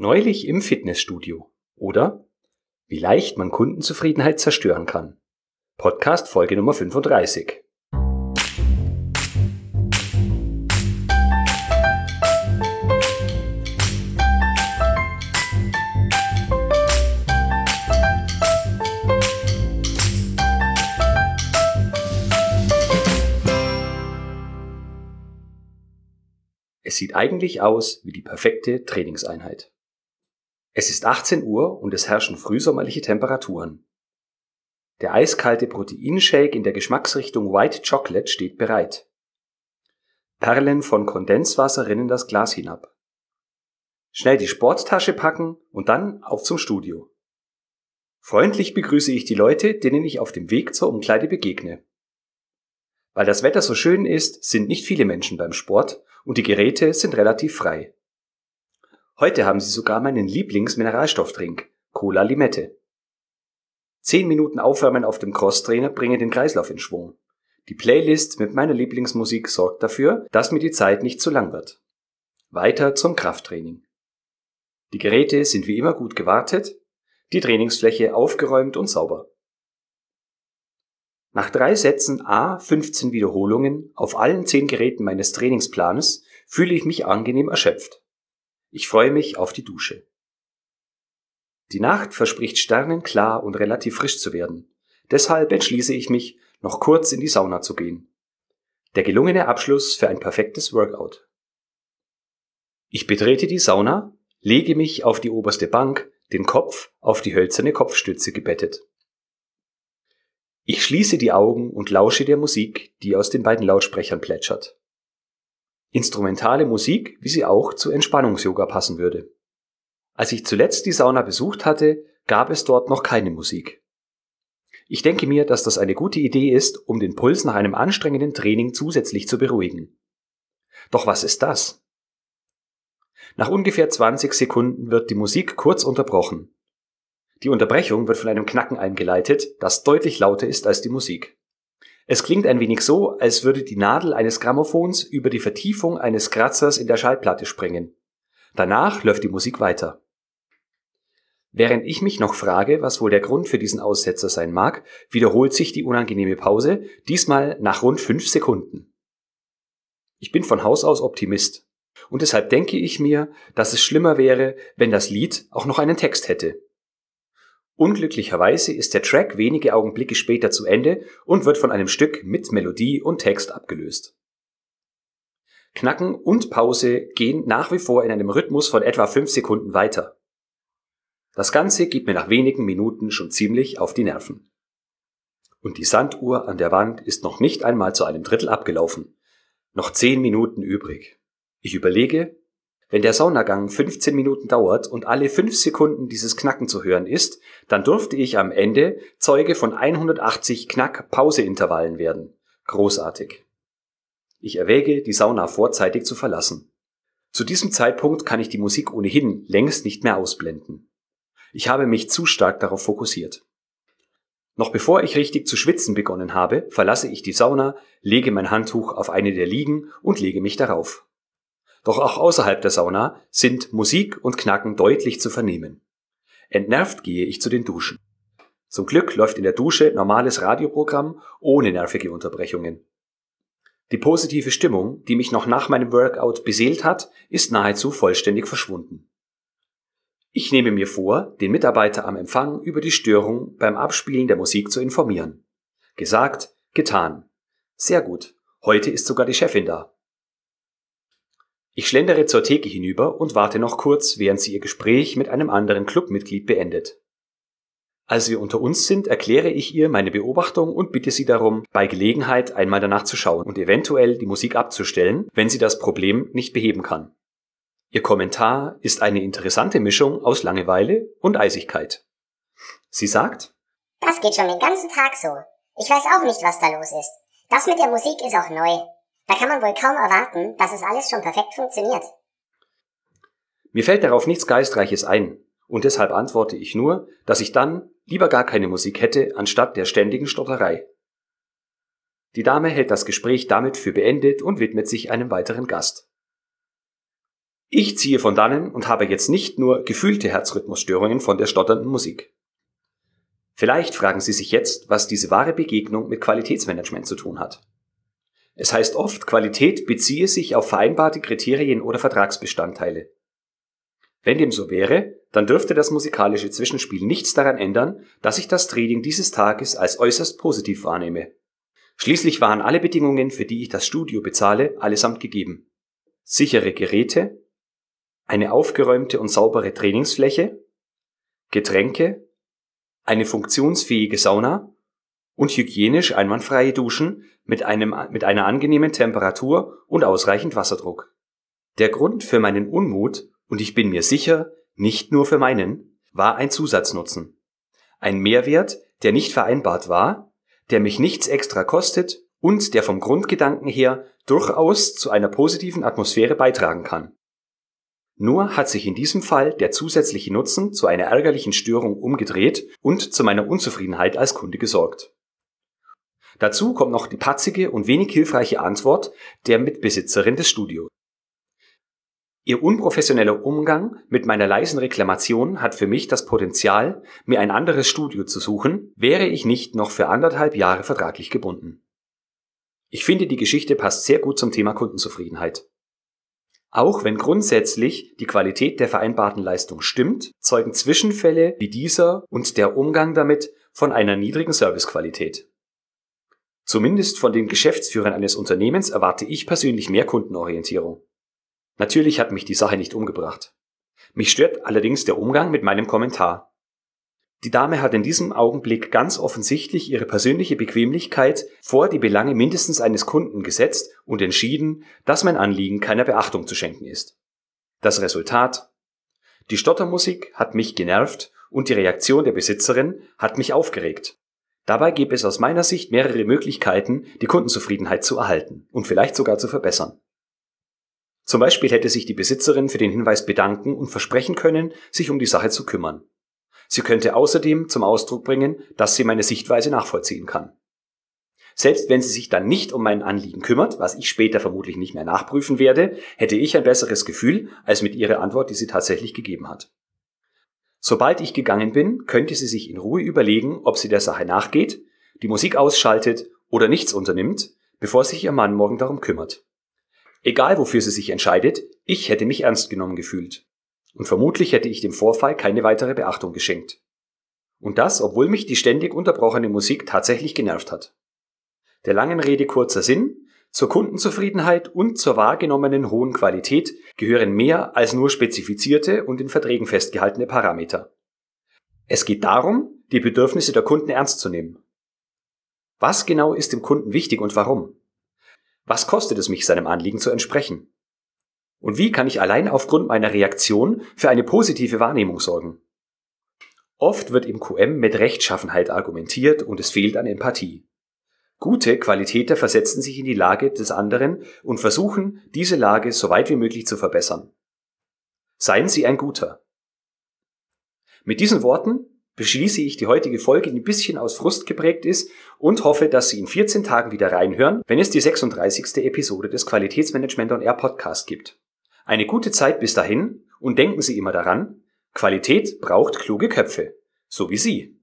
Neulich im Fitnessstudio. Oder wie leicht man Kundenzufriedenheit zerstören kann. Podcast Folge Nummer 35. Es sieht eigentlich aus wie die perfekte Trainingseinheit. Es ist 18 Uhr und es herrschen frühsommerliche Temperaturen. Der eiskalte Proteinshake in der Geschmacksrichtung White Chocolate steht bereit. Perlen von Kondenswasser rinnen das Glas hinab. Schnell die Sporttasche packen und dann auf zum Studio. Freundlich begrüße ich die Leute, denen ich auf dem Weg zur Umkleide begegne. Weil das Wetter so schön ist, sind nicht viele Menschen beim Sport und die Geräte sind relativ frei. Heute haben sie sogar meinen Lieblingsmineralstofftrink, Cola Limette. Zehn Minuten Aufwärmen auf dem Crosstrainer bringen den Kreislauf in Schwung. Die Playlist mit meiner Lieblingsmusik sorgt dafür, dass mir die Zeit nicht zu lang wird. Weiter zum Krafttraining. Die Geräte sind wie immer gut gewartet, die Trainingsfläche aufgeräumt und sauber. Nach drei Sätzen A 15 Wiederholungen auf allen zehn Geräten meines Trainingsplanes fühle ich mich angenehm erschöpft. Ich freue mich auf die Dusche. Die Nacht verspricht sternenklar und relativ frisch zu werden. Deshalb entschließe ich mich, noch kurz in die Sauna zu gehen. Der gelungene Abschluss für ein perfektes Workout. Ich betrete die Sauna, lege mich auf die oberste Bank, den Kopf auf die hölzerne Kopfstütze gebettet. Ich schließe die Augen und lausche der Musik, die aus den beiden Lautsprechern plätschert. Instrumentale Musik, wie sie auch zu Entspannungs-Yoga passen würde. Als ich zuletzt die Sauna besucht hatte, gab es dort noch keine Musik. Ich denke mir, dass das eine gute Idee ist, um den Puls nach einem anstrengenden Training zusätzlich zu beruhigen. Doch was ist das? Nach ungefähr 20 Sekunden wird die Musik kurz unterbrochen. Die Unterbrechung wird von einem Knacken eingeleitet, das deutlich lauter ist als die Musik. Es klingt ein wenig so, als würde die Nadel eines Grammophons über die Vertiefung eines Kratzers in der Schallplatte springen. Danach läuft die Musik weiter. Während ich mich noch frage, was wohl der Grund für diesen Aussetzer sein mag, wiederholt sich die unangenehme Pause, diesmal nach rund fünf Sekunden. Ich bin von Haus aus Optimist. Und deshalb denke ich mir, dass es schlimmer wäre, wenn das Lied auch noch einen Text hätte. Unglücklicherweise ist der Track wenige Augenblicke später zu Ende und wird von einem Stück mit Melodie und Text abgelöst. Knacken und Pause gehen nach wie vor in einem Rhythmus von etwa fünf Sekunden weiter. Das Ganze geht mir nach wenigen Minuten schon ziemlich auf die Nerven. Und die Sanduhr an der Wand ist noch nicht einmal zu einem Drittel abgelaufen. Noch zehn Minuten übrig. Ich überlege, wenn der Saunagang 15 Minuten dauert und alle 5 Sekunden dieses Knacken zu hören ist, dann durfte ich am Ende Zeuge von 180 Knack-Pause-Intervallen werden. Großartig. Ich erwäge, die Sauna vorzeitig zu verlassen. Zu diesem Zeitpunkt kann ich die Musik ohnehin längst nicht mehr ausblenden. Ich habe mich zu stark darauf fokussiert. Noch bevor ich richtig zu schwitzen begonnen habe, verlasse ich die Sauna, lege mein Handtuch auf eine der Liegen und lege mich darauf. Doch auch außerhalb der Sauna sind Musik und Knacken deutlich zu vernehmen. Entnervt gehe ich zu den Duschen. Zum Glück läuft in der Dusche normales Radioprogramm ohne nervige Unterbrechungen. Die positive Stimmung, die mich noch nach meinem Workout beseelt hat, ist nahezu vollständig verschwunden. Ich nehme mir vor, den Mitarbeiter am Empfang über die Störung beim Abspielen der Musik zu informieren. Gesagt, getan. Sehr gut. Heute ist sogar die Chefin da. Ich schlendere zur Theke hinüber und warte noch kurz, während sie ihr Gespräch mit einem anderen Clubmitglied beendet. Als wir unter uns sind, erkläre ich ihr meine Beobachtung und bitte sie darum, bei Gelegenheit einmal danach zu schauen und eventuell die Musik abzustellen, wenn sie das Problem nicht beheben kann. Ihr Kommentar ist eine interessante Mischung aus Langeweile und Eisigkeit. Sie sagt, Das geht schon den ganzen Tag so. Ich weiß auch nicht, was da los ist. Das mit der Musik ist auch neu. Da kann man wohl kaum erwarten, dass es alles schon perfekt funktioniert. Mir fällt darauf nichts Geistreiches ein, und deshalb antworte ich nur, dass ich dann lieber gar keine Musik hätte, anstatt der ständigen Stotterei. Die Dame hält das Gespräch damit für beendet und widmet sich einem weiteren Gast. Ich ziehe von dannen und habe jetzt nicht nur gefühlte Herzrhythmusstörungen von der stotternden Musik. Vielleicht fragen Sie sich jetzt, was diese wahre Begegnung mit Qualitätsmanagement zu tun hat. Es heißt oft, Qualität beziehe sich auf vereinbarte Kriterien oder Vertragsbestandteile. Wenn dem so wäre, dann dürfte das musikalische Zwischenspiel nichts daran ändern, dass ich das Training dieses Tages als äußerst positiv wahrnehme. Schließlich waren alle Bedingungen, für die ich das Studio bezahle, allesamt gegeben. Sichere Geräte, eine aufgeräumte und saubere Trainingsfläche, Getränke, eine funktionsfähige Sauna und hygienisch einwandfreie Duschen mit, einem, mit einer angenehmen Temperatur und ausreichend Wasserdruck. Der Grund für meinen Unmut, und ich bin mir sicher, nicht nur für meinen, war ein Zusatznutzen. Ein Mehrwert, der nicht vereinbart war, der mich nichts extra kostet und der vom Grundgedanken her durchaus zu einer positiven Atmosphäre beitragen kann. Nur hat sich in diesem Fall der zusätzliche Nutzen zu einer ärgerlichen Störung umgedreht und zu meiner Unzufriedenheit als Kunde gesorgt. Dazu kommt noch die patzige und wenig hilfreiche Antwort der Mitbesitzerin des Studios. Ihr unprofessioneller Umgang mit meiner leisen Reklamation hat für mich das Potenzial, mir ein anderes Studio zu suchen, wäre ich nicht noch für anderthalb Jahre vertraglich gebunden. Ich finde, die Geschichte passt sehr gut zum Thema Kundenzufriedenheit. Auch wenn grundsätzlich die Qualität der vereinbarten Leistung stimmt, zeugen Zwischenfälle wie dieser und der Umgang damit von einer niedrigen Servicequalität. Zumindest von den Geschäftsführern eines Unternehmens erwarte ich persönlich mehr Kundenorientierung. Natürlich hat mich die Sache nicht umgebracht. Mich stört allerdings der Umgang mit meinem Kommentar. Die Dame hat in diesem Augenblick ganz offensichtlich ihre persönliche Bequemlichkeit vor die Belange mindestens eines Kunden gesetzt und entschieden, dass mein Anliegen keiner Beachtung zu schenken ist. Das Resultat? Die Stottermusik hat mich genervt und die Reaktion der Besitzerin hat mich aufgeregt. Dabei gibt es aus meiner Sicht mehrere Möglichkeiten, die Kundenzufriedenheit zu erhalten und vielleicht sogar zu verbessern. Zum Beispiel hätte sich die Besitzerin für den Hinweis bedanken und versprechen können, sich um die Sache zu kümmern. Sie könnte außerdem zum Ausdruck bringen, dass sie meine Sichtweise nachvollziehen kann. Selbst wenn sie sich dann nicht um mein Anliegen kümmert, was ich später vermutlich nicht mehr nachprüfen werde, hätte ich ein besseres Gefühl als mit ihrer Antwort, die sie tatsächlich gegeben hat. Sobald ich gegangen bin, könnte sie sich in Ruhe überlegen, ob sie der Sache nachgeht, die Musik ausschaltet oder nichts unternimmt, bevor sich ihr Mann morgen darum kümmert. Egal wofür sie sich entscheidet, ich hätte mich ernst genommen gefühlt und vermutlich hätte ich dem Vorfall keine weitere Beachtung geschenkt. Und das, obwohl mich die ständig unterbrochene Musik tatsächlich genervt hat. Der langen Rede kurzer Sinn, zur Kundenzufriedenheit und zur wahrgenommenen hohen Qualität gehören mehr als nur spezifizierte und in Verträgen festgehaltene Parameter. Es geht darum, die Bedürfnisse der Kunden ernst zu nehmen. Was genau ist dem Kunden wichtig und warum? Was kostet es mich, seinem Anliegen zu entsprechen? Und wie kann ich allein aufgrund meiner Reaktion für eine positive Wahrnehmung sorgen? Oft wird im QM mit Rechtschaffenheit argumentiert und es fehlt an Empathie. Gute Qualitäter versetzen sich in die Lage des anderen und versuchen, diese Lage so weit wie möglich zu verbessern. Seien Sie ein Guter. Mit diesen Worten beschließe ich die heutige Folge, die ein bisschen aus Frust geprägt ist und hoffe, dass Sie in 14 Tagen wieder reinhören, wenn es die 36. Episode des Qualitätsmanagement on Air Podcast gibt. Eine gute Zeit bis dahin und denken Sie immer daran, Qualität braucht kluge Köpfe, so wie Sie.